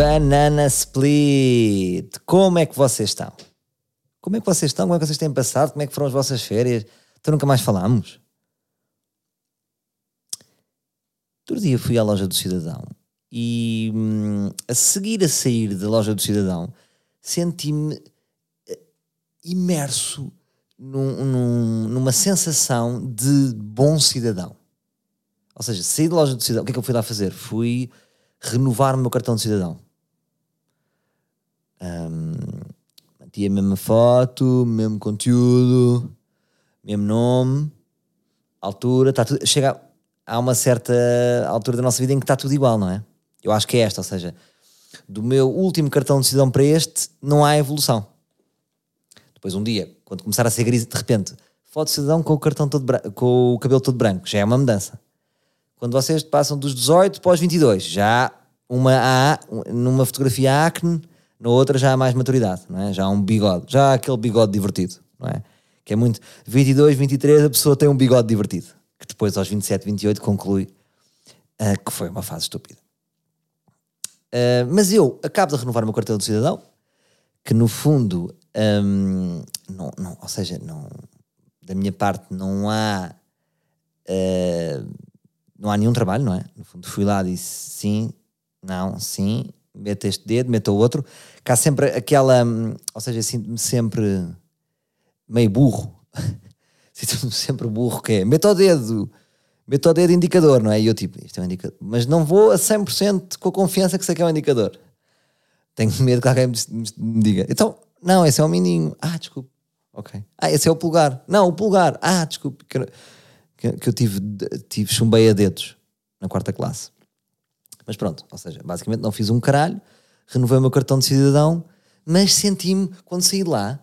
Banana Split. Como é que vocês estão? Como é que vocês estão? Como é que vocês têm passado? Como é que foram as vossas férias? Então nunca mais falámos. Outro dia fui à loja do cidadão e hum, a seguir a sair da loja do cidadão senti-me eh, imerso num, num, numa sensação de bom cidadão. Ou seja, saí da loja do cidadão, o que é que eu fui lá fazer? Fui renovar o meu cartão de cidadão. Um, a mesma foto, mesmo conteúdo, mesmo nome, altura, está tudo. Chega a uma certa altura da nossa vida em que está tudo igual, não é? Eu acho que é esta, ou seja, do meu último cartão de cidadão para este, não há evolução. Depois, um dia, quando começar a ser gris, de repente, foto de cidadão com o, cartão todo com o cabelo todo branco, já é uma mudança. Quando vocês passam dos 18 para os 22, já uma há, numa fotografia há acne, na outra já há mais maturidade, não é? Já há um bigode, já há aquele bigode divertido, não é? Que é muito. 22, 23, a pessoa tem um bigode divertido, que depois aos 27, 28 conclui uh, que foi uma fase estúpida. Uh, mas eu acabo de renovar o meu cartão de cidadão, que no fundo, um, não, não, ou seja, não, da minha parte não há. Uh, não há nenhum trabalho, não é? No fundo, fui lá disse sim, não, sim, meta este dedo, meta o outro. Cá sempre aquela, hum, ou seja, sinto-me sempre meio burro. sinto-me sempre burro, que é, o dedo, meta o dedo indicador, não é? E eu tipo, isto é um indicador. Mas não vou a 100% com a confiança que sei que é um indicador. Tenho medo que alguém me, me diga, então, não, esse é o mindinho. Ah, desculpe. Ok. Ah, esse é o pulgar. Não, o pulgar. Ah, desculpe. Que, que, que eu tive, tive chumbei a dedos na quarta classe. Mas pronto, ou seja, basicamente não fiz um caralho, renovei o meu cartão de cidadão, mas senti-me, quando saí de lá,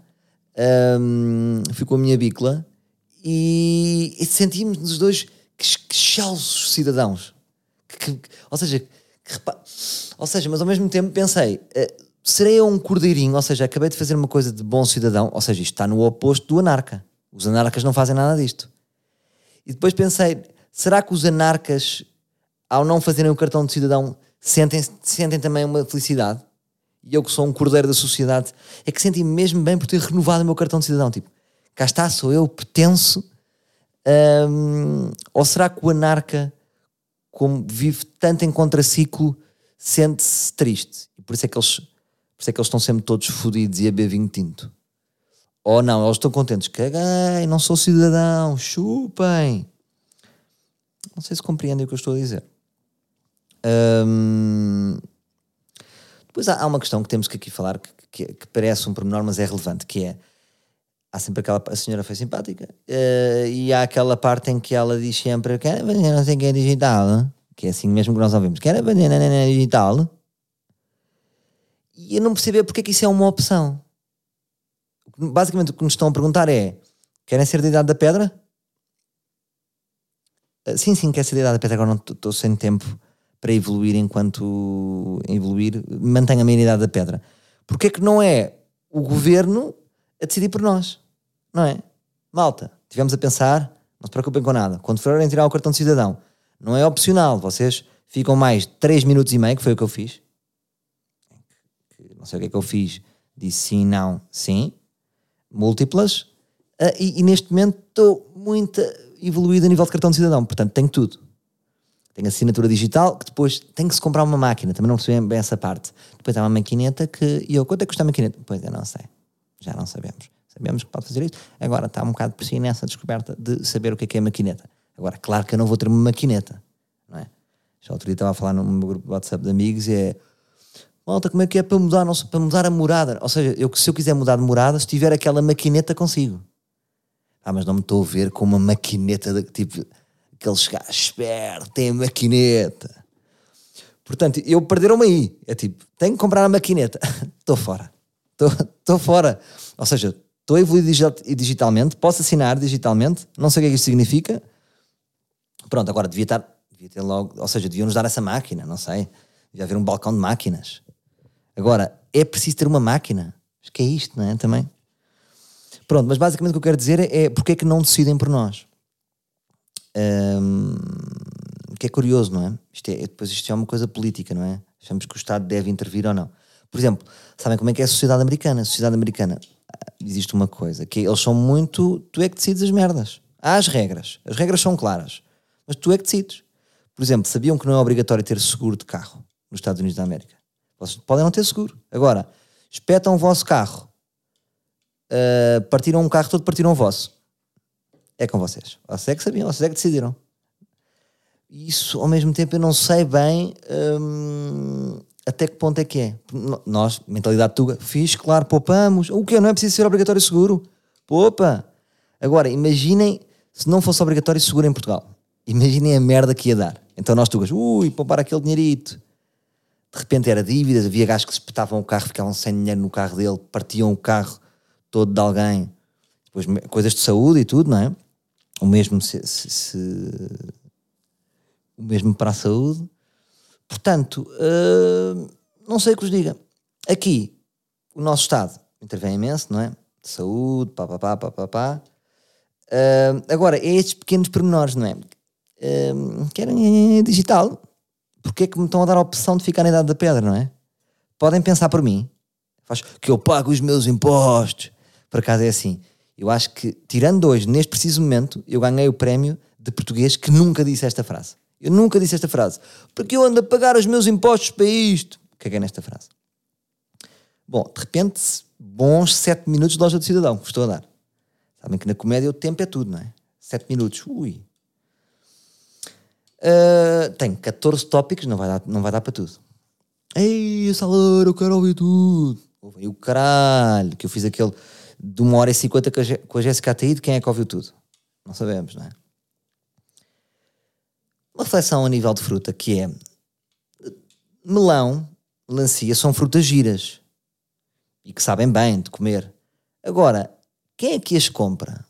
um, fui com a minha bicla e, e senti-me nos dois que, que cidadãos. Que, que, ou seja, ou seja, mas ao mesmo tempo pensei, uh, serei eu um cordeirinho, ou seja, acabei de fazer uma coisa de bom cidadão, ou seja, isto está no oposto do anarca. Os anarcas não fazem nada disto. E depois pensei, será que os anarcas ao não fazerem o cartão de cidadão, sentem, sentem também uma felicidade. E eu que sou um cordeiro da sociedade, é que senti-me mesmo bem por ter renovado o meu cartão de cidadão. Tipo, cá está, sou eu, pertenço. Um, ou será que o anarca, como vive tanto em contraciclo, sente-se triste? E por isso é que eles, por isso é que eles estão sempre todos fodidos e a beber vinho tinto. Ou não, eles estão contentes. Caguei, não sou cidadão, chupem. Não sei se compreendem o que eu estou a dizer. Um, depois há, há, uma questão que temos que aqui falar que, que, que, parece um pormenor, mas é relevante, que é há sempre aquela a senhora foi simpática uh, e há aquela parte em que ela diz sempre que não sei que é digital que é assim mesmo que nós ouvimos que era digital e eu não percebo porque é que isso é uma opção. Basicamente o que nos estão a perguntar é querem ser de idade da pedra? Uh, sim, sim, quer ser de idade da pedra agora não estou sem tempo para evoluir enquanto evoluir, mantenha a minha da pedra. Porque é que não é o governo a decidir por nós? Não é? Malta, tivemos a pensar, não se preocupem com nada. Quando forem tirar o cartão de cidadão, não é opcional, vocês ficam mais 3 minutos e meio, que foi o que eu fiz. Não sei o que é que eu fiz. Disse sim, não, sim. Múltiplas. Uh, e, e, neste momento estou muito evoluído a nível de cartão de cidadão. Portanto, tenho tudo tem assinatura digital, que depois tem que se comprar uma máquina, também não percebi bem essa parte. Depois há uma maquineta que, e eu, quanto é que custa a maquineta? Pois eu não sei, já não sabemos. Sabemos que pode fazer isso, agora está um bocado por si nessa descoberta de saber o que é que é maquineta. Agora, claro que eu não vou ter uma maquineta, não é? Já outro dia estava a falar meu grupo de WhatsApp de amigos e é malta, como é que é para mudar, não, para mudar a morada? Ou seja, eu, se eu quiser mudar de morada, se tiver aquela maquineta consigo. Ah, mas não me estou a ver com uma maquineta de, tipo aqueles gajos espertos, têm maquineta. Portanto, eu perderam-me aí. É tipo, tenho que comprar a maquineta. Estou fora. Estou fora. Ou seja, estou a evoluir digitalmente, posso assinar digitalmente, não sei o que é que isso significa. Pronto, agora devia estar, devia ter logo, ou seja, deviam nos dar essa máquina, não sei. Devia haver um balcão de máquinas. Agora, é preciso ter uma máquina. Acho que é isto, não é? Também. Pronto, mas basicamente o que eu quero dizer é, é porque é que não decidem por nós. Um, que é curioso, não é? Isto é? Depois isto é uma coisa política, não é? Achamos que o Estado deve intervir ou não. Por exemplo, sabem como é que é a sociedade americana? A sociedade americana, ah, existe uma coisa, que eles são muito. Tu é que decides as merdas. Há as regras. As regras são claras. Mas tu é que decides. Por exemplo, sabiam que não é obrigatório ter seguro de carro nos Estados Unidos da América? Vocês podem não ter seguro. Agora, espetam o vosso carro, uh, partiram um carro todo, partiram o vosso. É com vocês. Vocês é que sabiam, vocês é que decidiram. Isso, ao mesmo tempo, eu não sei bem hum, até que ponto é que é. Nós, mentalidade tuga, fiz, claro, poupamos. O que Não é preciso ser obrigatório seguro. Poupa. Agora, imaginem se não fosse obrigatório seguro em Portugal. Imaginem a merda que ia dar. Então nós tugas, ui, poupar aquele dinheirito. De repente era dívidas, havia gajos que se espetavam o carro, ficavam sem dinheiro no carro dele, partiam o carro todo de alguém. Depois coisas de saúde e tudo, não é? O mesmo se, se, se o mesmo para a saúde. Portanto, uh, não sei o que vos diga. Aqui, o nosso Estado intervém imenso, não é? De saúde, pá, pá, pá, pá, pá, pá. Uh, agora, é estes pequenos pormenores, não é? Uh, querem digital. Porque é que me estão a dar a opção de ficar na idade da pedra, não é? Podem pensar por mim. Faz que eu pago os meus impostos. Por acaso é assim. Eu acho que, tirando hoje, neste preciso momento, eu ganhei o prémio de português que nunca disse esta frase. Eu nunca disse esta frase. Porque eu ando a pagar os meus impostos para isto. É nesta frase? Bom, de repente, bons 7 minutos de loja do cidadão, que estou a dar. Sabem que na comédia o tempo é tudo, não é? 7 minutos, ui. Uh, tem 14 tópicos, não vai dar, não vai dar para tudo. Ei, Salor, eu quero ouvir tudo. Ouvi o caralho, que eu fiz aquele de 1 hora e 50 com a Jéssica Ataíde, quem é que ouviu tudo? Não sabemos, não é? Uma reflexão a nível de fruta que é melão, melancia são frutas giras e que sabem bem de comer. Agora, quem é que as compra?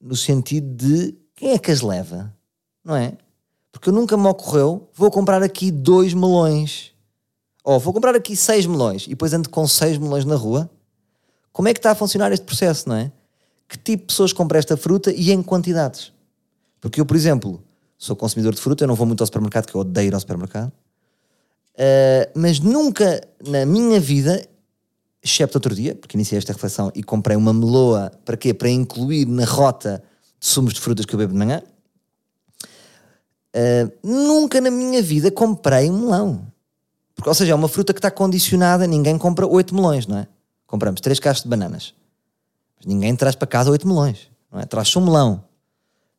No sentido de quem é que as leva? Não é? Porque nunca me ocorreu, vou comprar aqui dois melões. Ou vou comprar aqui seis melões e depois ando com seis melões na rua. Como é que está a funcionar este processo, não é? Que tipo de pessoas compram esta fruta e em quantidades? Porque eu, por exemplo, sou consumidor de fruta, eu não vou muito ao supermercado, que eu odeio ir ao supermercado. Uh, mas nunca na minha vida, excepto outro dia, porque iniciei esta reflexão e comprei uma meloa, para quê? Para incluir na rota de sumos de frutas que eu bebo de manhã. Uh, nunca na minha vida comprei um melão. Porque, ou seja, é uma fruta que está condicionada, ninguém compra oito melões, não é? Compramos três caixas de bananas. Mas ninguém traz para casa oito melões, não é? Traz-se um melão,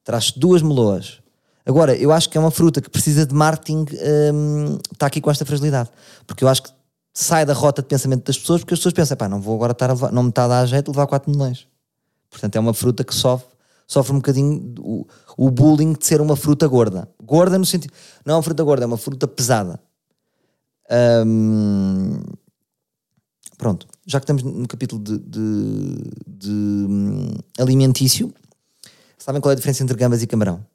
traz duas meloas, Agora, eu acho que é uma fruta que precisa de marketing, hum, está aqui com esta fragilidade. Porque eu acho que sai da rota de pensamento das pessoas, porque as pessoas pensam, pá, não vou agora estar levar, não me está a dar jeito levar 4 milhões. Portanto, é uma fruta que sofre, sofre um bocadinho o, o bullying de ser uma fruta gorda. Gorda no sentido. Não é uma fruta gorda, é uma fruta pesada. Hum, pronto, já que estamos no capítulo de, de, de hum, alimentício, sabem qual é a diferença entre gambas e camarão?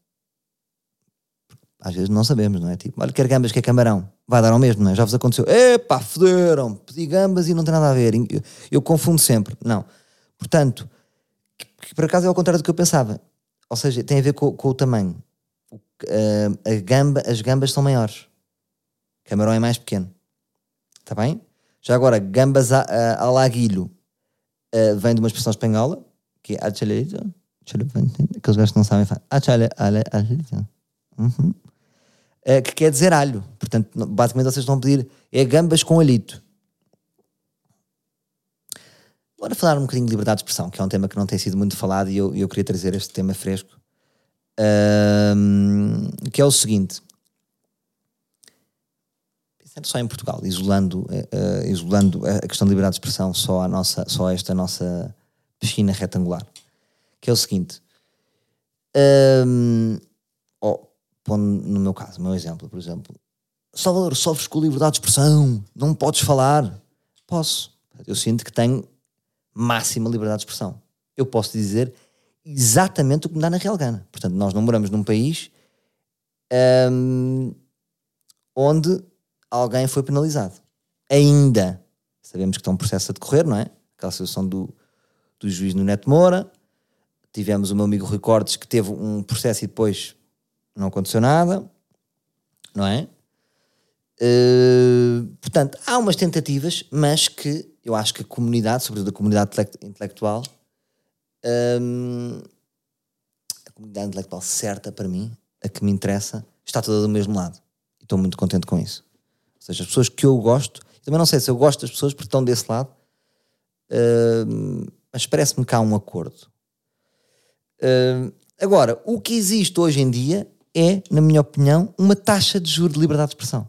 às vezes não sabemos, não é? Tipo, olha, quer gambas, quer camarão, vai dar ao mesmo, não é? Já vos aconteceu, epá, foderam, pedi gambas e não tem nada a ver, eu, eu confundo sempre, não. Portanto, que, que por acaso é ao contrário do que eu pensava, ou seja, tem a ver com, com o tamanho. O, uh, a gamba, as gambas são maiores, camarão é mais pequeno, está bem? Já agora, gambas a, uh, vem de uma expressão espanhola, que é achalito, aqueles gajos que não sabem falar, achalito, uhum. Eh, que quer dizer alho. Portanto, basicamente vocês a pedir é gambas com alhito. Bora falar um bocadinho de liberdade de expressão, que é um tema que não tem sido muito falado e eu, eu queria trazer este tema fresco. Um, que é o seguinte: só em Portugal, isolando, uh, isolando a questão de liberdade de expressão só nossa, só a esta nossa piscina retangular, que é o seguinte: um, oh, pondo no meu caso, meu exemplo, por exemplo, Salvador, sofres com liberdade de expressão, não podes falar. Posso. Eu sinto que tenho máxima liberdade de expressão. Eu posso dizer exatamente o que me dá na real gana. Portanto, nós não moramos num país hum, onde alguém foi penalizado. Ainda. Sabemos que está um processo a decorrer, não é? Aquela situação do, do juiz no Neto Moura. Tivemos o meu amigo Rui Cortes que teve um processo e depois não aconteceu nada, não é? Uh, portanto, há umas tentativas, mas que eu acho que a comunidade, sobretudo a comunidade intelectual, um, a comunidade intelectual certa para mim, a que me interessa, está toda do mesmo lado. E estou muito contente com isso. Seja, as pessoas que eu gosto, também não sei se eu gosto das pessoas porque estão desse lado, uh, mas parece-me que há um acordo. Uh, agora, o que existe hoje em dia é, na minha opinião, uma taxa de juros de liberdade de expressão.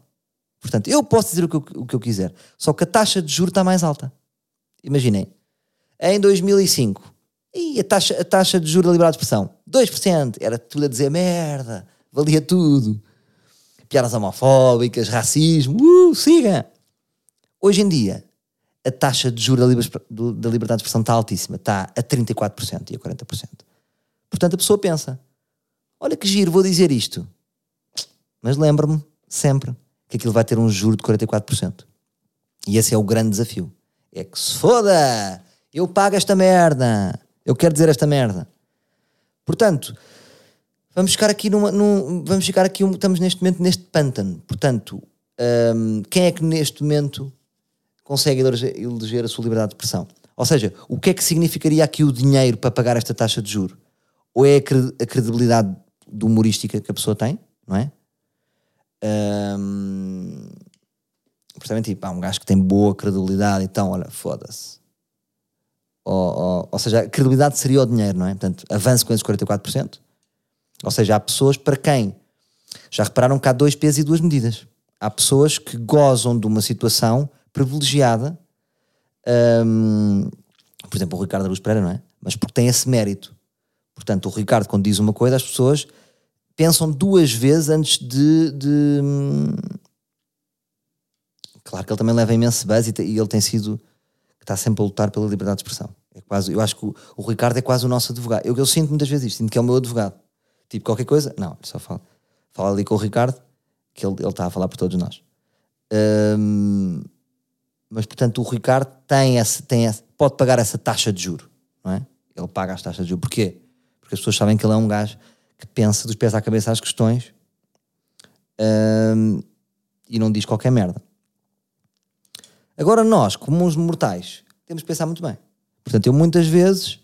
Portanto, eu posso dizer o que eu, o que eu quiser, só que a taxa de juros está mais alta. Imaginem, em 2005, e a taxa, a taxa de juros da liberdade de expressão, 2%, era tudo a dizer merda, valia tudo. Piadas homofóbicas, racismo, uh, siga! Hoje em dia, a taxa de juros da liberdade de expressão está altíssima, está a 34% e a 40%. Portanto, a pessoa pensa: olha que giro, vou dizer isto. Mas lembro-me sempre que aquilo vai ter um juro de 44%. E esse é o grande desafio. É que se foda! Eu pago esta merda! Eu quero dizer esta merda. Portanto, vamos ficar aqui numa. Num, vamos ficar aqui. Estamos neste momento neste pântano. Portanto, um, quem é que neste momento consegue eleger a sua liberdade de expressão? Ou seja, o que é que significaria aqui o dinheiro para pagar esta taxa de juro? Ou é a credibilidade humorística que a pessoa tem, não é? Um, portanto, tipo, há um gajo que tem boa credibilidade, então, olha, foda-se. Ou, ou, ou, seja, a credibilidade seria o dinheiro, não é? Portanto, avanço com esses 44%. Ou seja, há pessoas para quem já repararam que há dois pesos e duas medidas. Há pessoas que gozam de uma situação de. de... Ele ele de. Tipo, qualquer coisa, não, só fala, fala ali com o Ricardo, que ele, ele está a falar por todos nós. Um, mas, portanto, o Ricardo tem esse, tem esse, pode pagar essa taxa de juro, não é? Ele paga as taxas de juro. Porquê? Porque as pessoas sabem que ele é um gajo que pensa dos pés à cabeça as questões um, e não diz qualquer merda. Agora, nós, como uns mortais, temos que pensar muito bem. Portanto, eu muitas vezes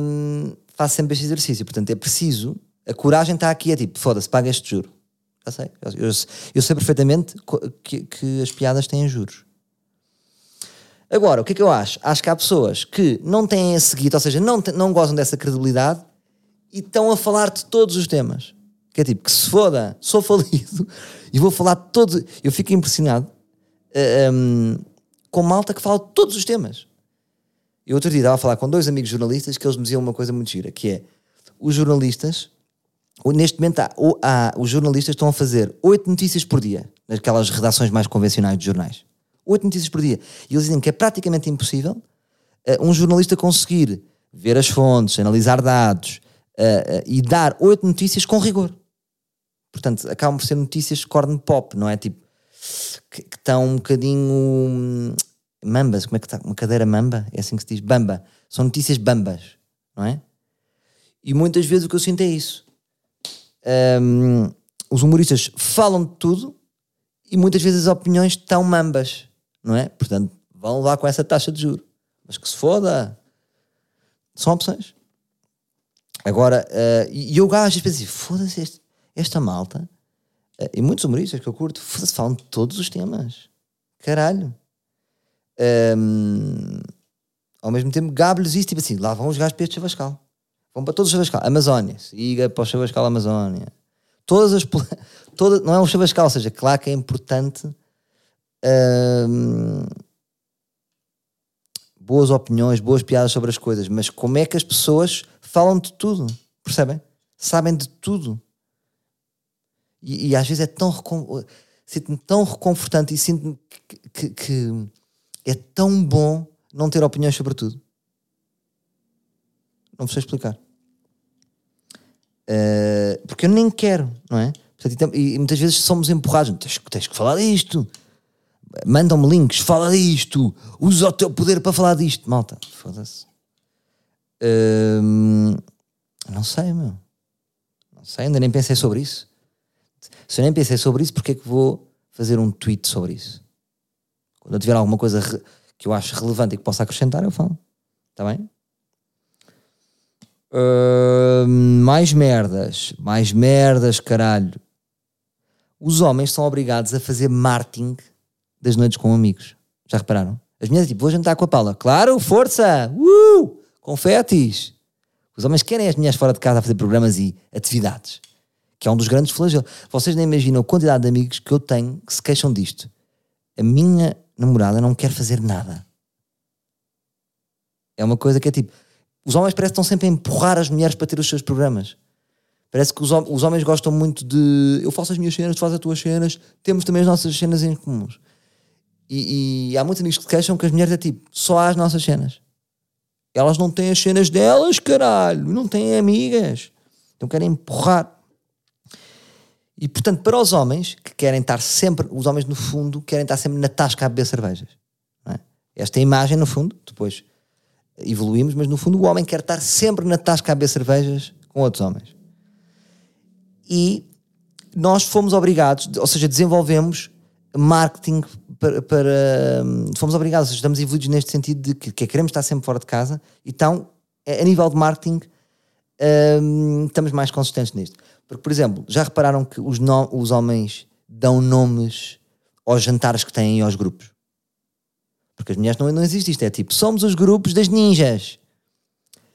um, faço sempre este exercício. Portanto, é preciso. A coragem está aqui, é tipo, foda-se, paga este juro. Já sei. Eu, eu sei perfeitamente que, que as piadas têm juros. Agora, o que é que eu acho? Acho que há pessoas que não têm esse guito, ou seja, não, não gozam dessa credibilidade e estão a falar de todos os temas. Que é tipo, que se foda, sou falido e vou falar de todos. Eu fico impressionado uh, eh, um, ehm, com malta que fala de todos os temas. Eu outro dia estava a falar com dois amigos jornalistas que eles me diziam uma coisa muito gira, que é os jornalistas, neste momento há, há, os jornalistas estão a fazer oito notícias por dia, naquelas redações mais convencionais de jornais. Oito notícias por dia. E eles dizem que é praticamente impossível uh, um jornalista conseguir ver as fontes, analisar dados, uh, e dar oito notícias com rigor. Portanto, acabam por ser notícias corn pop, não é? Tipo, que, que estão um bocadinho. Mambas, como é que está? Uma cadeira mamba? É assim que se diz? Bamba. São notícias bambas, não é? E muitas vezes o que eu sinto é isso. Um, os humoristas falam de tudo e muitas vezes as opiniões estão mambas, não é? Portanto, vão lá com essa taxa de juro. Mas que se foda. São opções. Agora, uh, e eu gajo, penso assim, foda-se, esta malta, uh, e muitos humoristas que eu curto, foda-se, falam de todos os temas. Caralho. Um, ao mesmo tempo, gabo-lhes isso, tipo assim, lá vão os gajos para este chavascal. Vão para todos os chavascal. Amazónia, siga para o chavascal Amazónia. Todas as. Toda, não é um chavascal, ou seja, claro que é importante. Um, boas opiniões, boas piadas sobre as coisas, mas como é que as pessoas falam de tudo, percebem? Sabem de tudo. E, e às vezes é tão sinto-me tão reconfortante e sinto-me que, que, que, é tão bom não ter opiniões sobre tudo. Não sei explicar. Uh, porque eu nem quero, não é? Portanto, e, e, muitas vezes somos empurrados. Tens, tens que falar disto. Mandam-me links, fala disto. Usa o teu poder para falar disto. Malta, foda-se. Hum, não sei, meu. Não sei, ainda nem pensei sobre isso. Se eu nem pensei sobre isso, porque é que vou fazer um tweet sobre isso. Quando eu tiver alguma coisa que eu acho relevante e que possa acrescentar, eu falo. Está bem? Uh, mais merdas. Mais merdas, caralho. Os homens são obrigados a fazer marketing das noites com amigos. Já repararam? As mulheres, tipo, vou jantar com a Paula. Claro, força! Uh! Confetes! Os homens querem as mulheres fora de casa a fazer programas e atividades. Que é um dos grandes flagelos. Vocês nem imaginam a quantidade de amigos que eu tenho que se queixam disto. A minha namorada não quer fazer nada. É uma coisa que é tipo. Os homens parecem que estão sempre a empurrar as mulheres para ter os seus programas. Parece que os, os homens gostam muito de. Eu faço as minhas cenas, tu fazes as tuas cenas, temos também as nossas cenas em comuns. E, e há muitos amigos que queixam que as mulheres é tipo, só há as nossas cenas. Elas não têm as cenas delas, caralho, não têm amigas. Então querem empurrar. E portanto, para os homens que querem estar sempre, os homens no fundo, querem estar sempre na tasca a beber cervejas. É? Esta imagem, no fundo, depois evoluímos, mas no fundo o homem quer estar sempre na tasca a beber cervejas com outros homens. E nós fomos obrigados, ou seja, desenvolvemos marketing para, para fomos obrigados, estamos evoluídos neste sentido de que, que, queremos estar sempre fora de casa, então a nível de marketing um, estamos mais consistentes nisto. Porque, por exemplo, já repararam que os, no, os homens dão nomes aos jantares que têm aos grupos? Porque as mulheres não, não existe isto. É tipo, somos os grupos das ninjas.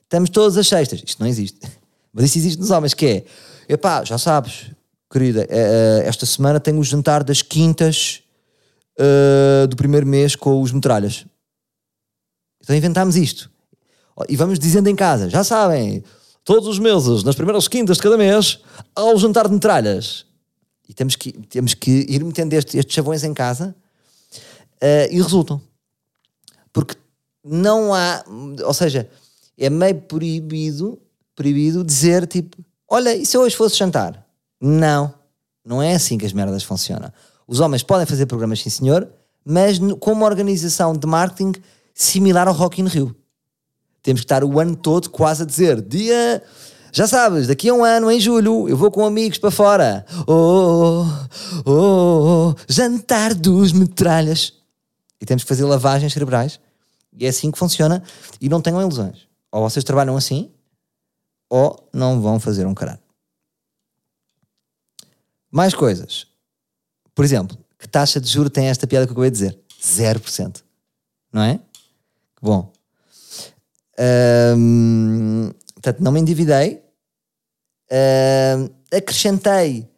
Estamos todas as sextas. Isto não existe. Mas isso existe nos homens, que é, epá, já sabes, querida, eh, eh, esta semana tenho o jantar das quintas uh, do primeiro mês com os metralhas. Então inventámos isto. E vamos dizendo em casa, já sabem, todos os meses, nas primeiras quintas de cada mês, há o jantar de metralhas. E temos que, temos que ir metendo estes, estes chavões em casa uh, e resultam porque não há, ou seja, é meio proibido, proibido dizer tipo, olha, e se hoje fosse jantar? Não, não é assim que as merdas funcionam. Os homens podem fazer programas, sim senhor, mas com uma organização de marketing similar ao Rock in Rio. Temos que estar o ano todo quase a dizer, dia... Já sabes, daqui a um ano, em julho, eu vou com amigos para fora. Oh, oh, oh, oh jantar dos metralhas e temos que fazer lavagens cerebrais. E é assim que funciona. E não tenham ilusões. Ou vocês trabalham assim, ou não vão fazer um caralho. Mais coisas. Por exemplo, que taxa de juro tem esta piada que eu acabei de dizer? 0%. Não é? Bom. Um, portanto, não me endividei. Um, acrescentei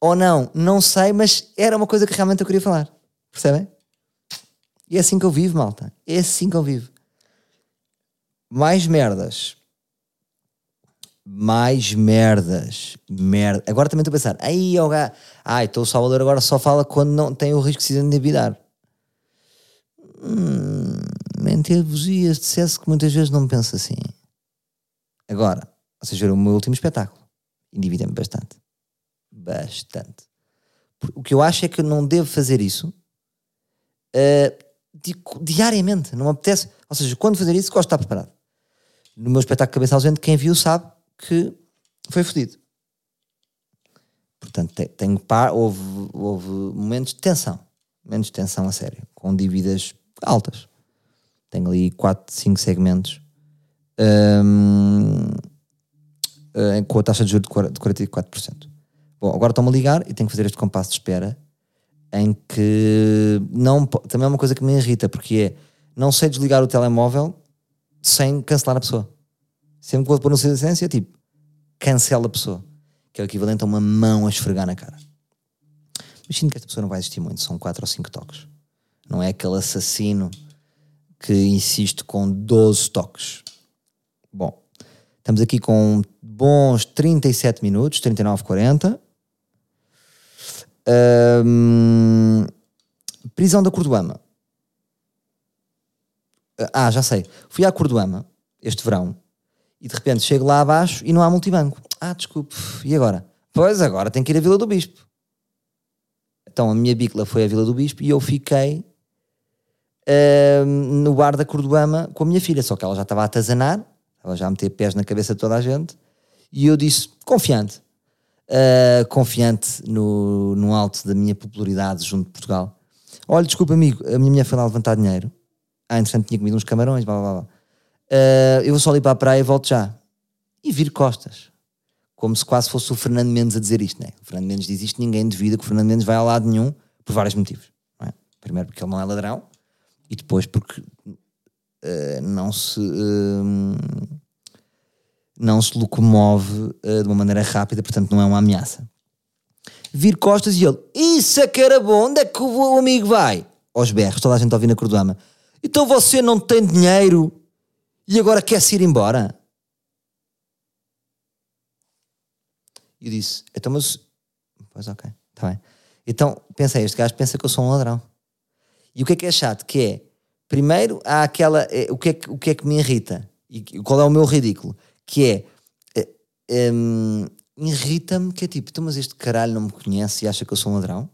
ou não, não sei, mas era uma coisa que realmente eu queria falar. Percebem? E é assim que eu vivo, malta. É assim que eu vivo. Mais merdas. Mais merdas. Merda. Agora também estou a pensar. Aí, oh, ai, então o Salvador agora só fala quando não tem o risco de se endividar. Hum, mentir-vos ia dissesse que muitas vezes não penso assim. Agora, vocês viram o meu último espetáculo. Endividei-me bastante. Bastante. O que eu acho é que eu não devo fazer isso. Uh, diariamente, não me apetece. Ou seja, quando fazer isso, gosto de estar preparado. No meu espetáculo Cabeça Ausente, quem viu sabe que foi fodido. Portanto, tenho par, houve, houve momentos de tensão, momentos de tensão a sério, com dívidas altas. Tenho ali 4, 5 segmentos um, eh, com a taxa de juros de 44%. Bom, agora estão-me a ligar e tenho que fazer este compasso de espera em que não, também é uma coisa que me irrita, porque é não sei desligar o telemóvel sem cancelar a pessoa. Sempre que vou pôr no silêncio, tipo, cancela a pessoa, que é o equivalente a uma mão a esfregar na cara. Imagino que esta pessoa não vai existir muito, são 4 ou 5 toques. Não é aquele assassino que insiste com 12 toques. Bom, estamos aqui com bons 37 minutos, 39, 40. Um, prisão da Cordoama. Ah, já sei. Fui à Cordoama este verão e de repente chego lá abaixo e não há multibanco. Ah, desculpe. E agora? Pois agora tem que ir à Vila do Bispo. Então a minha bicla foi à Vila do Bispo e eu fiquei um, no bar da Cordoama com a minha filha. Só que ela já estava a atazanar, ela já a meter pés na cabeça de toda a gente. E eu disse, confiante, uh, confiante no, no alto da minha popularidade junto de Portugal. Olha, desculpa, amigo, a minha mulher foi lá levantar dinheiro. Ah, entretanto tinha comido uns camarões, blá blá blá. Uh, eu vou só ali para a praia e volto já. E vir costas. Como se quase fosse o Fernando Mendes a dizer isto, né? O Fernando Mendes diz isto, ninguém duvida que o Fernando Mendes vai ao lado nenhum por vários motivos. É? Primeiro porque ele não é ladrão e depois porque uh, não se. Uh, não se locomove uh, de uma maneira rápida, portanto não é uma ameaça. Vir costas e ele, isso é que era bom, onde é que o amigo vai? Aos berros, toda a gente a ouvir na Cordama. Então você não tem dinheiro e agora quer-se ir embora? E eu disse, então mas... Pois ok, está bem. Então, pensei, este gajo pensa que eu sou um ladrão. E o que é que é chato? Que é, primeiro há aquela, é, o, que é que, o que é que me irrita? E qual é o meu ridículo? que é, é, é irrita-me que é tipo, então, mas este caralho não me conhece e acha que eu sou um ladrão?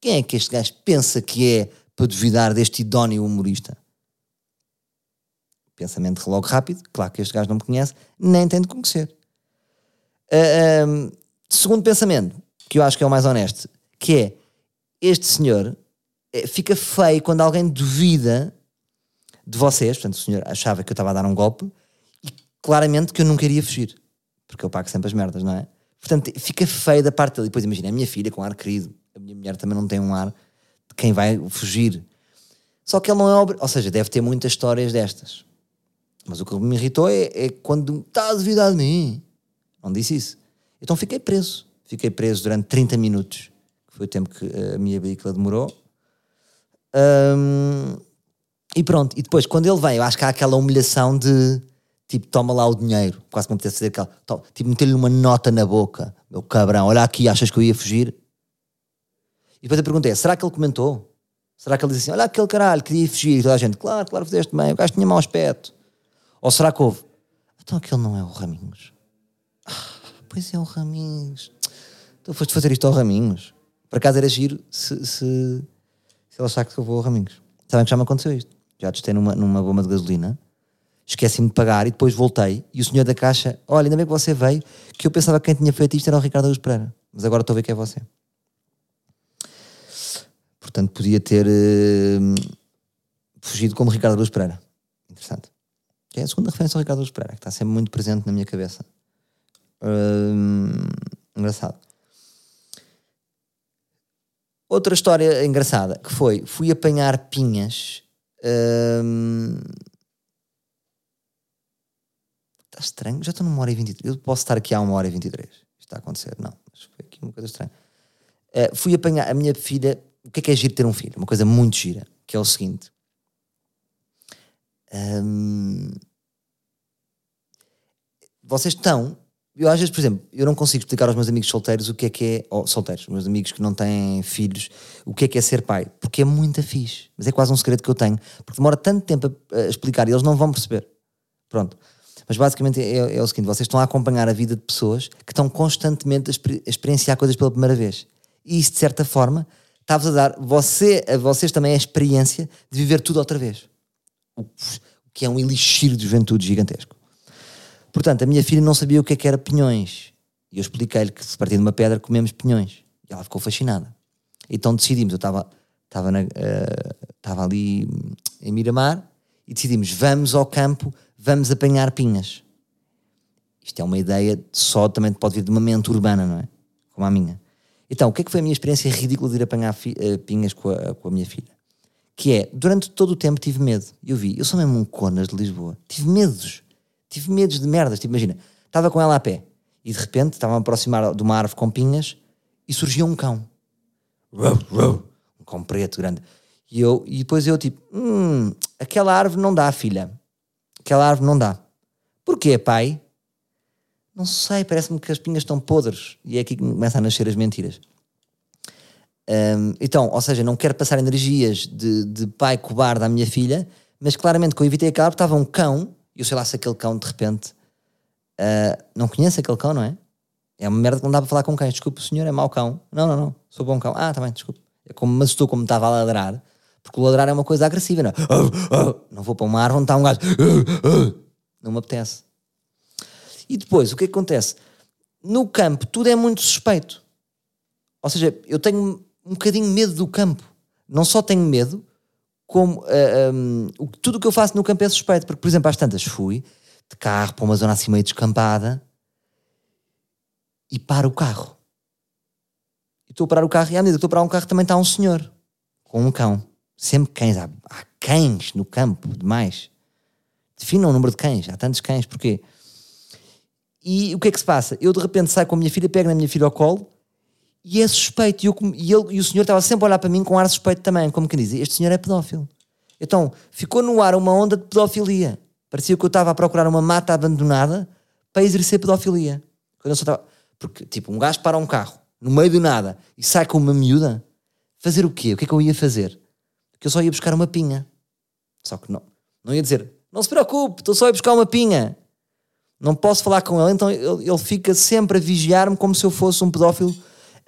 Quem é que este gajo pensa que é para duvidar deste idóneo humorista? Pensamento logo rápido, claro que este gajo não me conhece, nem tem de conhecer. Uh, um, segundo pensamento, que eu acho que é o mais honesto, que é este senhor fica feio quando alguém duvida de vocês, portanto o senhor achava que eu estava a dar um golpe claramente que eu não queria fugir. Porque eu pago sempre as merdas, não é? Portanto, fica feio da parte dele. Depois imagina, a minha filha com ar querido, a minha mulher também não tem um ar de quem vai fugir. Só que ele não é obra. Ou seja, deve ter muitas histórias destas. Mas o que me irritou é, é quando está a duvidar de mim. Não disse isso. Então fiquei preso. Fiquei preso durante 30 minutos, que foi o tempo que a minha veícula demorou. Um, e pronto. E depois, quando ele vem, eu acho que há aquela humilhação de tipo, toma lá o dinheiro, quase como me fazer aquela, tipo, meter-lhe uma nota na boca, meu cabrão, olha aqui, achas que eu ia fugir? E depois a pergunta é, será que ele comentou? Será que ele disse assim, olha aquele caralho, queria fugir, e toda a gente, claro, claro, fizeste bem, o gajo tinha mau aspecto. Ou será que houve? Então aquele não é o Raminhos. Ah, pois é o Raminhos. Então foste fazer isto ao Raminhos. Por acaso era giro se, se, se ele achar que eu vou ao Raminhos. Sabem que já me aconteceu isto. Já testei numa, numa bomba de gasolina esqueci-me de pagar e depois voltei. E o senhor da caixa, olha, ainda bem que você veio, que eu pensava que quem tinha feito isto era o Ricardo Augusto Pereira. Mas agora estou a ver que é você. Portanto, podia ter uh, fugido como Ricardo Augusto Pereira. Interessante. É a segunda referência ao Ricardo Augusto Pereira, que está sempre muito presente na minha cabeça. Uh, engraçado. Outra história engraçada que foi: fui apanhar pinhas. Uh, está estranho, já estou numa hora e 23. Eu posso estar aqui há uma hora e 23. Isto está a acontecer. Não, mas foi aqui uma coisa estranha. Uh, fui apanhar a minha filha. O que é que é giro ter um filho? Uma coisa muito gira, que é o seguinte. Um, vocês estão. Eu às vezes, por exemplo, eu não consigo explicar aos meus amigos solteiros o que é que é. Oh, solteiros, meus amigos que não têm filhos, o que é que é ser pai. Porque é muito fixe. Mas é quase um segredo que eu tenho. Porque demora tanto tempo a, explicar e eles não vão perceber. Pronto. Mas basicamente é, é, o seguinte: vocês estão a acompanhar a vida de pessoas que estão constantemente a, exper a experienciar coisas pela primeira vez. E isso, de certa forma, está-vos a dar você, a vocês também a experiência de viver tudo outra vez. O, que é um elixir de juventude gigantesco. Portanto, a minha filha não sabia o que, é que era pinhões. E eu expliquei-lhe que se partir de uma pedra comemos pinhões. E ela ficou fascinada. Então decidimos, eu estava uh, ali em Miramar e decidimos, vamos ao campo vamos apanhar pinhas. Isto é uma ideia só, também pode vir de uma mente urbana, não é? Como a minha. Então, o que é que foi a minha experiência ridícula de ir apanhar uh, pinhas com a, com a minha filha? Que é, durante todo o tempo tive medo. Eu vi, eu sou mesmo um conas de Lisboa. Tive medos. Tive medos de merdas. Tipo, imagina, estava com ela a pé e de repente estava a aproximar de uma árvore com pinhas e surgia um cão. Um cão preto grande. E, eu, e depois eu tipo, hum, aquela árvore não dá, filha aquela árvore não dá. Porquê, pai? Não sei, parece-me que as pinhas estão podres. E é aqui que começam a nascer as mentiras. Um, então, ou seja, não quero passar energias de, de pai cobarde à minha filha, mas claramente que eu evitei aquela árvore estava um cão, e sei lá se aquele cão de repente uh, não conhece aquele cão, não é? É uma merda que não dá para falar com cães. Desculpe, o senhor é mau cão. Não, não, não, sou bom cão. Ah, tá bem, desculpe. É como me assustou como estava a ladrar. Porque o ladrar é uma coisa agressiva, não é? Não vou para uma árvore onde está um gajo. Não me apetece. E depois, o que, é que acontece? no campo tudo é muito suspeito. Ou seja, eu tenho um bocadinho medo do campo. Não só tenho medo, como uh, ah, um, tudo o que eu faço no campo é suspeito. Porque, por exemplo, às tantas fui de carro para uma zona assim meio descampada e paro o carro. E estou a parar o carro e à medida que estou a parar um carro também está um senhor com um cão. Sempre cães. Há, há cães no campo demais. Defina o número de cães. Há tantos cães. Porquê? E o que é que se passa? Eu de repente saio com a minha filha, pego na minha filha ao colo e é suspeito. E, eu, e, ele, e o senhor estava sempre a olhar para mim com ar suspeito também, como quem diz: Este senhor é pedófilo. Então ficou no ar uma onda de pedofilia. Parecia que eu estava a procurar uma mata abandonada para exercer pedofilia. Quando eu só estava... Porque, tipo, um gajo para um carro no meio do nada e sai com uma miúda, fazer o quê? O que é que eu ia fazer? Que eu só ia buscar uma pinha. Só que não, não ia dizer: Não se preocupe, estou só a buscar uma pinha. Não posso falar com ele, então ele, ele fica sempre a vigiar-me como se eu fosse um pedófilo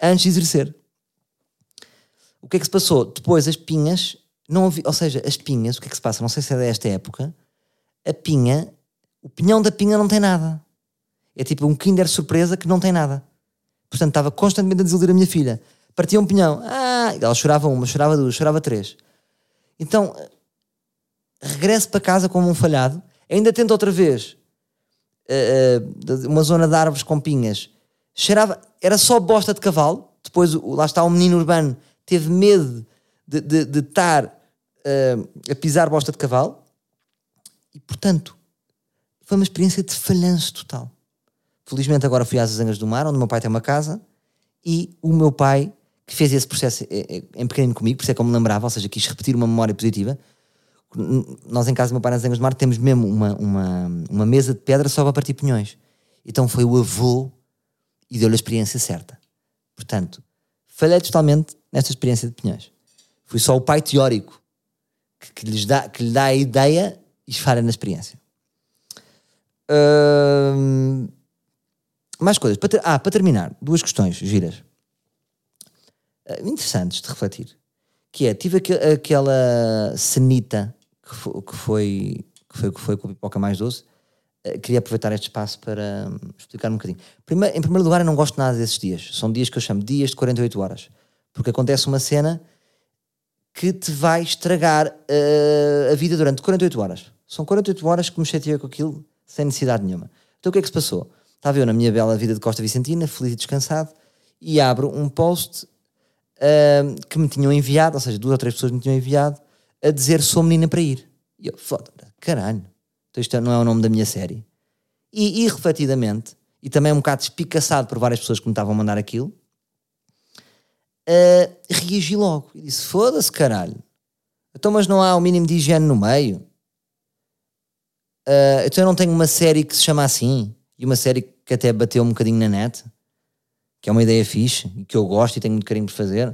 antes de exercer. O que é que se passou? Depois as pinhas, não havia, ou seja, as pinhas, o que é que se passa? Não sei se é desta época, a pinha, o pinhão da pinha não tem nada. É tipo um Kinder surpresa que não tem nada. Portanto, estava constantemente a desiludir a minha filha. Partia um pinhão, ah, ela chorava uma, chorava duas, chorava três. Então, regresso para casa como um falhado, ainda tento outra vez uh, uma zona de árvores com pinhas, cheirava, era só bosta de cavalo. Depois, lá está, um menino urbano teve medo de, de, de estar uh, a pisar bosta de cavalo e, portanto, foi uma experiência de falhanço total. Felizmente, agora fui às Azangas do Mar, onde o meu pai tem uma casa, e o meu pai, que fez esse processo em pequenino comigo, por isso é que eu me lembrava, ou seja, quis repetir uma memória positiva, nós em casa do meu pai nas Angas do Mar temos mesmo uma, uma, uma mesa de pedra só para partir pinhões. Então foi o avô e deu-lhe a experiência certa. Portanto, falhei totalmente nesta experiência de pinhões. Fui só o pai teórico que, que, lhes dá, que lhe dá a ideia e falha na experiência. Hum, mais coisas. Para ter, ah, para terminar, duas questões giras. Uh, interessantes de refletir. Que é, tive aqu aquela cenita que foi, que foi, que foi, que foi com a pipoca mais doce, queria aproveitar este espaço para um, explicar um bocadinho. Primeiro, em primeiro lugar, eu não gosto nada desses dias. São dias que eu chamo dias de 48 horas. Porque acontece uma cena que te vai estragar uh, a vida durante 48 horas. São 48 horas que me chateei com aquilo sem necessidade nenhuma. Então o que é que se passou? Estava eu na minha bela vida de Costa Vicentina, feliz e descansado, e abro um post uh, que me tinham enviado, ou seja, duas ou três pessoas me tinham enviado, a dizer sou menina para ir. E eu, foda caralho, isto não é o nome da minha série. E, irrefletidamente, e também um bocado espicaçado por várias pessoas que me estavam a mandar aquilo, uh, reagi logo e disse: Foda-se, caralho. Então, mas não há o mínimo de higiene no meio? Uh, então eu não tenho uma série que se chama assim e uma série que até bateu um bocadinho na net, que é uma ideia fixe e que eu gosto e tenho muito carinho por fazer.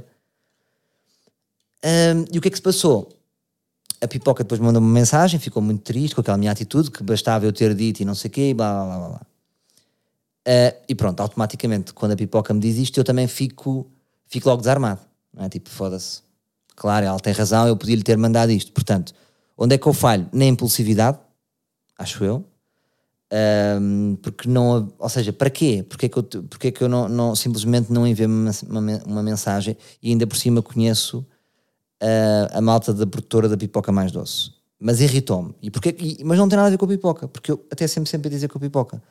Uh, e o que é que se passou? A pipoca depois me mandou uma mensagem, ficou muito triste com aquela minha atitude, que bastava eu ter dito e não sei o quê, blá blá blá blá. Uh, e pronto, automaticamente, quando a pipoca me diz isto, eu também fico, fico logo desarmado. Não é? Tipo, foda-se. Claro, ela tem razão, eu podia lhe ter mandado isto. Portanto, onde é que eu falho? Na impulsividade, acho eu. Porque não, ou seja, para quê? Porque é que eu, porque é que eu não, não simplesmente não enviei uma, uma, uma mensagem e ainda por cima conheço a, a malta da produtora da pipoca mais doce. Mas irritou-me. E porque, e, mas não tem nada a ver com a pipoca, porque eu até sempre, sempre a dizer com a pipoca.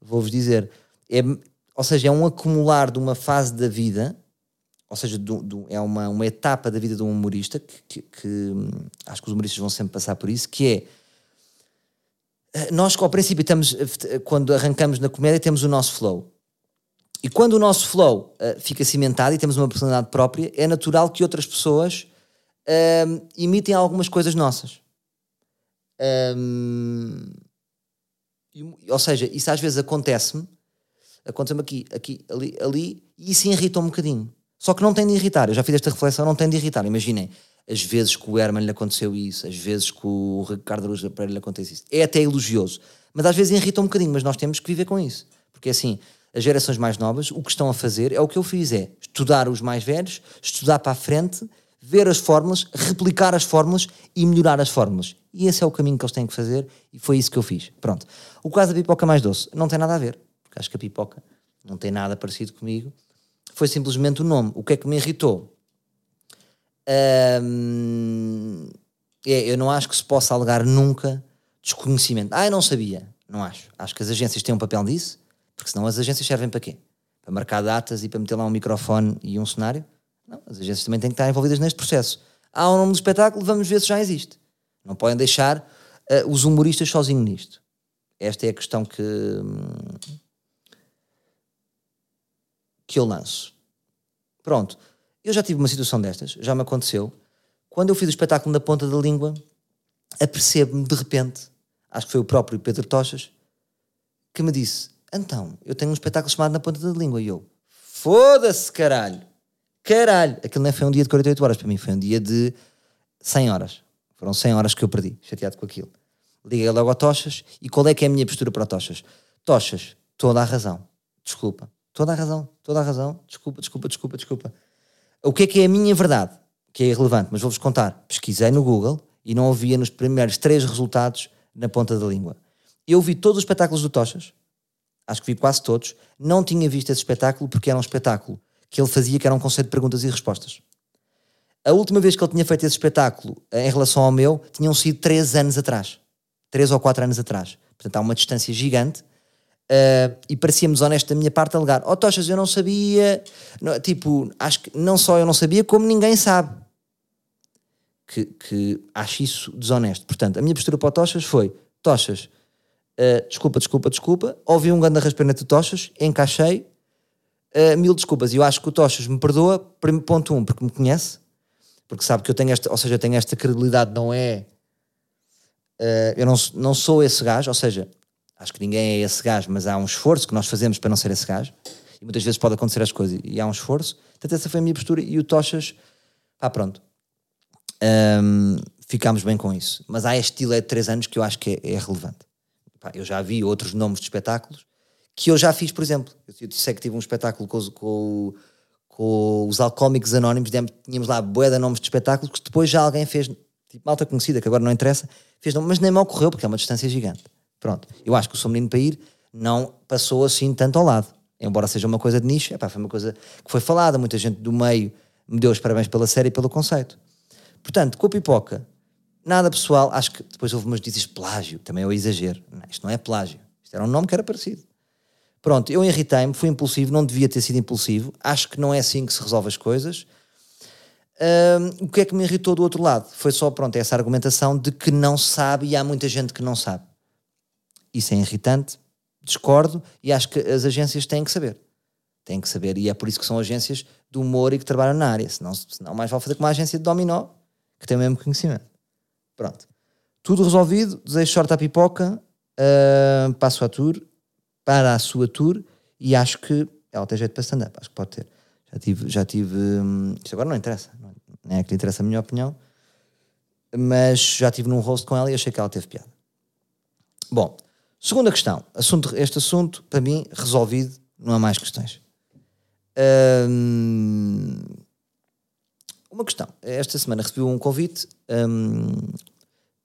Vou-vos dizer, é, ou seja, é um acumular de uma fase da vida, ou seja, do, do, é uma, uma etapa da vida de um humorista, que, que, que, acho que os humoristas vão sempre passar por isso, que é eh, nós ao princípio estamos, eh, quando arrancamos na comédia, temos o nosso flow. E quando o nosso flow uh, fica cimentado e temos uma personalidade própria, é natural que outras pessoas um, algumas coisas nossas. Um, ou seja, isso às vezes acontece-me, acontece-me aqui, aqui, ali, ali, e isso irrita um bocadinho. Só que não tem de irritar, eu já fiz esta reflexão, não tem de irritar. Imaginem, as vezes que o Herman lhe aconteceu isso, as vezes que o Ricardo Aruz Pereira lhe acontece isso. É até elogioso, mas às vezes irrita um bocadinho, mas nós temos que viver com isso. Porque assim, as gerações mais novas, o que estão a fazer é o que eu fiz, é estudar os mais velhos, estudar para a frente ver as fórmulas, replicar as fórmulas e melhorar as fórmulas. E esse é o caminho que eles têm que fazer e foi isso que eu fiz. Pronto. O caso da pipoca mais doce não tem nada a ver, porque acho que a pipoca não tem nada parecido comigo. Foi simplesmente o nome. O que é que me irritou? Hum, é, eu não acho que se possa alegar nunca desconhecimento. Ah, eu não sabia. Não acho. Acho que as agências têm um papel nisso, porque senão as agências servem para quê? Para marcar datas e para meter lá um microfone e um cenário? Não, as agências também têm que estar envolvidas neste processo. Há um nome do espetáculo, vamos ver se já existe. Não podem deixar uh, os humoristas sozinhos nisto. Esta é a questão que, que eu lanço. Pronto. Eu já tive uma situação destas, já me aconteceu. Quando eu fiz o espetáculo na ponta da língua, apercebo-me de repente, acho que foi o próprio Pedro Tochas, que me disse: Então, eu tenho um espetáculo chamado Na Ponta da Língua. E eu: Foda-se, caralho! Caralho! Aquilo não foi um dia de 48 horas para mim, foi um dia de 100 horas. Foram 100 horas que eu perdi, chateado com aquilo. Liguei logo ao Tochas e qual é que é a minha postura para Tochas? Tochas, toda a razão. Desculpa. Toda a razão, toda a razão. Desculpa, desculpa, desculpa, desculpa. O que é que é a minha verdade? Que é irrelevante, mas vou-vos contar. Pesquisei no Google e não havia nos primeiros três resultados na ponta da língua. Eu vi todos os espetáculos do Tochas, acho que vi quase todos. Não tinha visto esse espetáculo porque era um espetáculo que ele fazia que era um conceito de perguntas e respostas. A última vez que ele tinha feito esse espetáculo em relação ao meu tinham sido três anos atrás. Três ou quatro anos atrás. Portanto, há uma distância gigante. Uh, e parecia-me honesto da minha parte alegar: Oh, Tochas, eu não sabia. Não, tipo, acho que não só eu não sabia, como ninguém sabe. Que, que acho isso desonesto. Portanto, a minha postura para o Tochas foi: Tochas, uh, desculpa, desculpa, desculpa. Ouvi um grande raspanete de Tochas, encaixei, uh, mil desculpas. E eu acho que o Tochas me perdoa, ponto um, porque me conhece, porque sabe que eu tenho esta, ou seja, eu tenho esta credibilidade, não é. Uh, eu não, não sou esse gajo, ou seja, acho que ninguém é esse gajo, mas há um esforço que nós fazemos para não ser esse gajo, e muitas vezes pode acontecer as coisas, e há um esforço. Portanto, essa foi a minha postura, e o Tochas, pá, pronto. Um, ficámos bem com isso. Mas há este delay de 3 anos que eu acho que é, é relevante. Eu já vi outros nomes de espetáculos que eu já fiz, por exemplo. Eu sei que tive um espetáculo com, com, com os Alcoómicos Anónimos, tínhamos lá boé de nomes de espetáculos que depois já alguém fez, tipo malta conhecida, que agora não interessa, fez mas nem me ocorreu porque é uma distância gigante. Pronto. Eu acho que o Sou Menino para Ir não passou assim tanto ao lado. Embora seja uma coisa de nicho, epá, foi uma coisa que foi falada, muita gente do meio me deu os parabéns pela série e pelo conceito. Portanto, com a pipoca, nada pessoal, acho que depois houve umas dizes plágio, também é o exagero. Não, isto não é plágio, isto era um nome que era parecido. Pronto, eu irritei-me, fui impulsivo, não devia ter sido impulsivo, acho que não é assim que se resolve as coisas. O que é que me irritou do outro lado? Foi só, pronto, essa argumentação de que não sabe e há muita gente que não sabe. Isso é irritante, discordo e acho que as agências têm que saber. Têm que saber e é por isso que são agências de humor e que trabalham na área. Senão, senão mais vale fazer com uma agência de dominó que tem o mesmo conhecimento. Pronto. Tudo resolvido, desejo sorte à pipoca, uh, passo a tour, para a sua tour e acho que ela tem jeito para stand-up, acho que pode ter. Já tive, já tive. Hum, isto agora não interessa, não é que lhe interessa a minha opinião, mas já tive num rosto com ela e achei que ela teve piada. Bom, segunda questão. Assunto, este assunto, para mim, resolvido, não há mais questões. Hum, uma questão. Esta semana recebi um convite hum,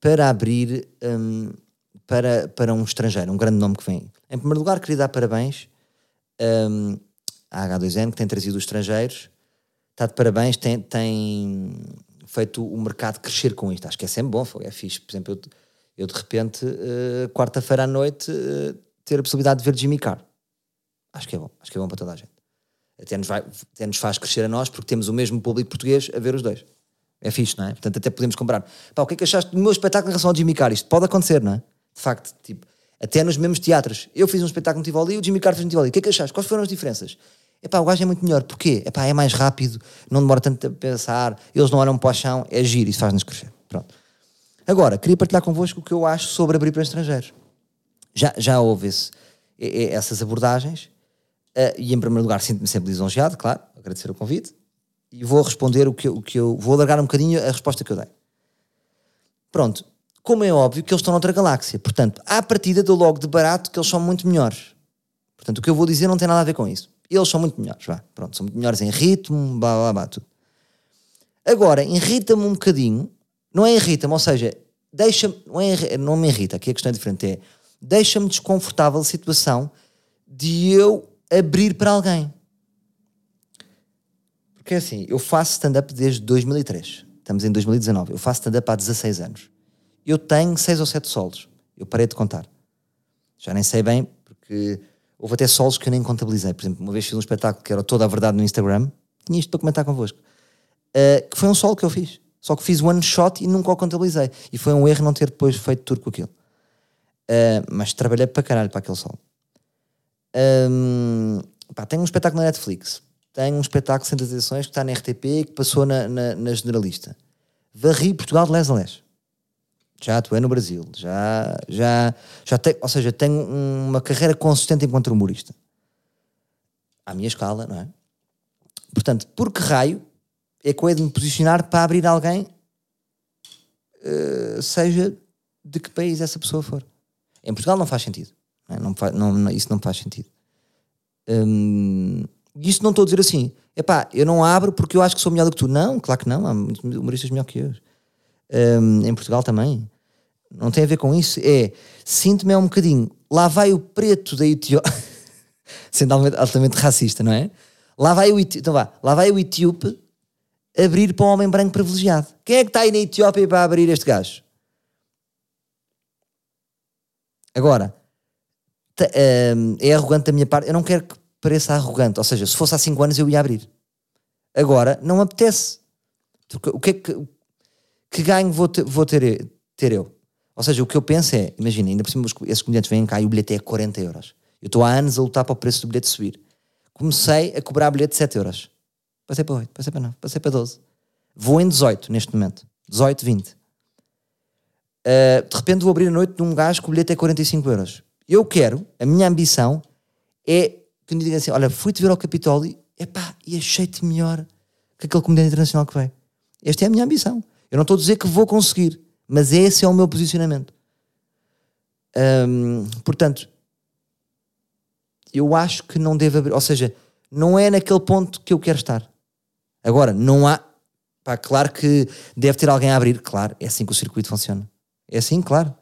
para abrir hum, para, para um estrangeiro, um grande nome que vem. Em primeiro lugar, queria dar parabéns hum, à H2N, que tem trazido os estrangeiros. Está de parabéns, tem, tem feito o mercado crescer com isto. Acho que é sempre bom, é fixe. Por exemplo, eu, eu de repente, uh, quarta-feira à noite, uh, ter a possibilidade de ver Jimmy Carr. Acho que é bom, acho que é bom para toda a gente. Até nos, vai, até nos faz crescer a nós, porque temos o mesmo público português a ver os dois. É fixe, não é? Portanto, até podemos comprar. Pá, o que é que achaste do meu espetáculo em relação ao Jimmy Carr? Isto pode acontecer, não é? De facto, tipo, até nos mesmos teatros. Eu fiz um espetáculo no Tivoli o Jimmy Carr fez no Tivoli. O que é que achaste? Quais foram as diferenças? Epá, o gajo é muito melhor. Porquê? Epá, é mais rápido, não demora tanto a pensar, eles não olham para o chão, é giro, isso faz-nos crescer. Pronto. Agora, queria partilhar convosco o que eu acho sobre abrir para estrangeiros. Já, já houve esse, essas abordagens uh, e, em primeiro lugar, sinto-me sempre lisonjeado, claro, agradecer o convite e vou responder o que, o que eu. Vou alargar um bocadinho a resposta que eu dei. Pronto. Como é óbvio que eles estão noutra galáxia. Portanto, à partida dou logo de barato que eles são muito melhores. Portanto, o que eu vou dizer não tem nada a ver com isso. Eles são muito melhores, vá. Pronto, são muito melhores em ritmo, blá blá blá, tudo. Agora, irrita-me um bocadinho, não é irrita-me, ou seja, deixa-me, não, é, não me irrita, aqui a questão é diferente, é deixa-me desconfortável a situação de eu abrir para alguém. Porque é assim, eu faço stand-up desde 2003. Estamos em 2019. Eu faço stand-up há 16 anos. Eu tenho 6 ou 7 solos. Eu parei de contar. Já nem sei bem, porque houve até solos que eu nem contabilizei. Por exemplo, uma vez fiz um espetáculo que era toda a verdade no Instagram. Tinha isto para comentar convosco. Uh, que foi um solo que eu fiz. Só que fiz one shot e nunca o contabilizei. E foi um erro não ter depois feito tudo com aquilo. Uh, mas trabalhei para caralho para aquele solo. Um, pá, tenho um espetáculo na Netflix. Tenho um espetáculo sem edições que está na RTP que passou na, na, na Generalista. Varri Portugal de les a les. Já atuei no Brasil. Já, já, já tenho, ou seja, tenho uma carreira consistente enquanto humorista. À minha escala, não é? Portanto, por que raio é que eu hei de me posicionar para abrir alguém, uh, seja de que país essa pessoa for? Em Portugal não faz sentido. Não, é? não, faz, não isso não faz sentido. Um, isso não estou a dizer assim, epá, eu não abro porque eu acho que sou melhor do que tu. Não, claro que não, há humoristas melhor que eu. Um, em Portugal também. Não tem a ver com isso. É, sinto-me é um bocadinho, lá vai o preto da Etiópia, sendo altamente racista, não é? Lá vai o, então vá, lá vai o etíope abrir para um homem branco privilegiado. Quem é que está aí na Etiópia para abrir este gajo? Agora, é arrogante da minha parte. Eu não quero que pareça arrogante. Ou seja, se fosse há 5 anos eu ia abrir. Agora, não apetece. O que é que, que ganho vou ter, vou ter, ter eu? Ou seja, o que eu penso é, imagina, ainda por cima esses comediantes vêm cá e o bilhete é 40 euros. Eu estou há anos a lutar para o preço do bilhete subir. Comecei a cobrar bilhete de 7 euros. Passei para 8, passei para 9, passei para 12. Vou em 18 neste momento. 18, 20. Uh, de repente vou abrir a noite de um gajo que o bilhete é 45 euros. Eu quero, a minha ambição é que me digam assim: olha, fui-te ver ao Capitólio epá, e achei-te melhor que aquele comediante internacional que veio. Esta é a minha ambição. Eu não estou a dizer que vou conseguir, mas esse é o meu posicionamento. Portanto, eu acho que não deve abrir, ou seja, não é naquele ponto que eu quero estar. Agora, não há. Pá, claro que deve ter alguém a abrir, claro, é assim que o circuito funciona. É assim, claro.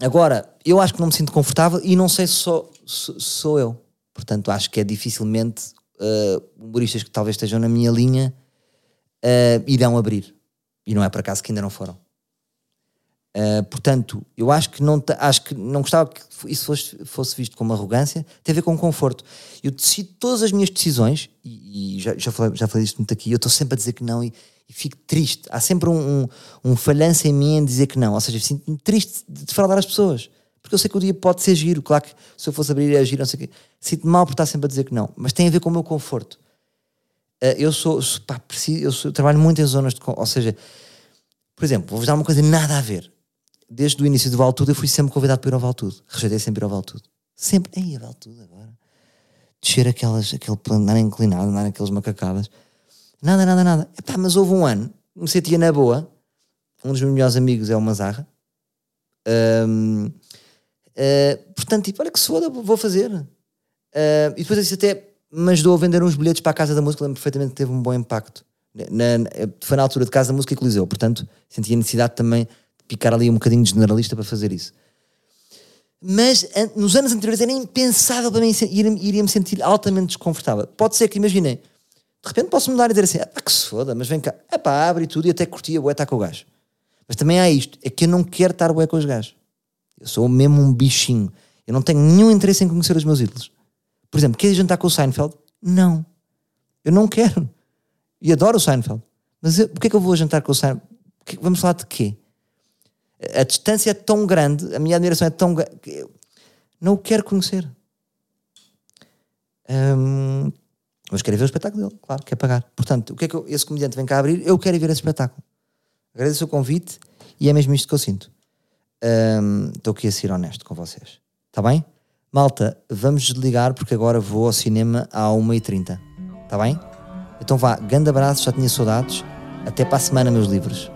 Agora, eu acho que não me sinto confortável e não sei se sou, se sou eu. Portanto, acho que é dificilmente uh, humoristas que talvez estejam na minha linha uh, irão abrir. E não é por acaso que ainda não foram. Uh, portanto, eu acho que não acho que não gostava que isso fosse, fosse visto como arrogância, tem a ver com conforto. Eu decido todas as minhas decisões, e, e já, já, falei, já falei isto muito aqui, eu estou sempre a dizer que não e, e fico triste. Há sempre um, um, um, falhanço em mim em dizer que não. Ou seja, sinto-me triste de defraudar as pessoas. Porque eu sei que o dia pode ser giro. Claro que se eu fosse abrir e giro, não sei o quê. Sinto-me mal por estar sempre a dizer que não. Mas tem a ver com o meu conforto. Uh, eu sou, pá, preciso, eu, sou, eu trabalho muito em zonas de. Ou seja, por exemplo, vou-vos dar uma coisa nada a ver desde o início do Vale Tudo, eu fui sempre convidado para ir ao Vale Tudo. Rejeitei sempre ir ao Vale Tudo. Sempre. Aí, Vale Tudo agora. Descer aquelas, aquele plano, andar inclinado, andar naquelas macacadas. Nada, nada, nada. Epá, mas houve um ano, me sentia na boa. Um dos meus melhores amigos é o Mazarra. Um, uh, eh, portanto, tipo, olha que soda, vou fazer. Uh, e depois isso até me ajudou a vender uns bilhetes para a Casa da Música. Lembro perfeitamente que teve um bom impacto. Na, na, foi na altura de Casa da Música e Coliseu. Portanto, senti a necessidade também picar ali um bocadinho de generalista para fazer isso. Mas nos anos anteriores era impensável para mim iria-me sentir altamente desconfortável. Pode ser que, imaginem, de repente posso mudar e dizer assim: ah, que se foda, mas vem cá, é pá, abre tudo, e até curtia, bué, estar com o gajo. Mas também há isto: é que eu não quero estar bué com os gajos. Eu sou mesmo um bichinho. Eu não tenho nenhum interesse em conhecer os meus ídolos. Por exemplo, queres jantar com o Seinfeld? Não. Eu não quero. E adoro o Seinfeld. Mas eu, porquê é que eu vou jantar com o Seinfeld? Vamos falar de quê? a distância é tão grande, a minha admiração é tão grande, não o quero conhecer. Um, mas quero ver o espetáculo dele, claro, quer pagar. Portanto, o que é que eu, esse comediante vem cá abrir? Eu quero ver esse espetáculo. Agradeço o convite e é mesmo isto que eu sinto. Estou um, aqui a ser honesto com vocês. Está bem? Malta, vamos desligar porque agora vou ao cinema à 1h30. Está bem? Então vá, grande abraço, já tinha saudades. Até para a semana, meus livros.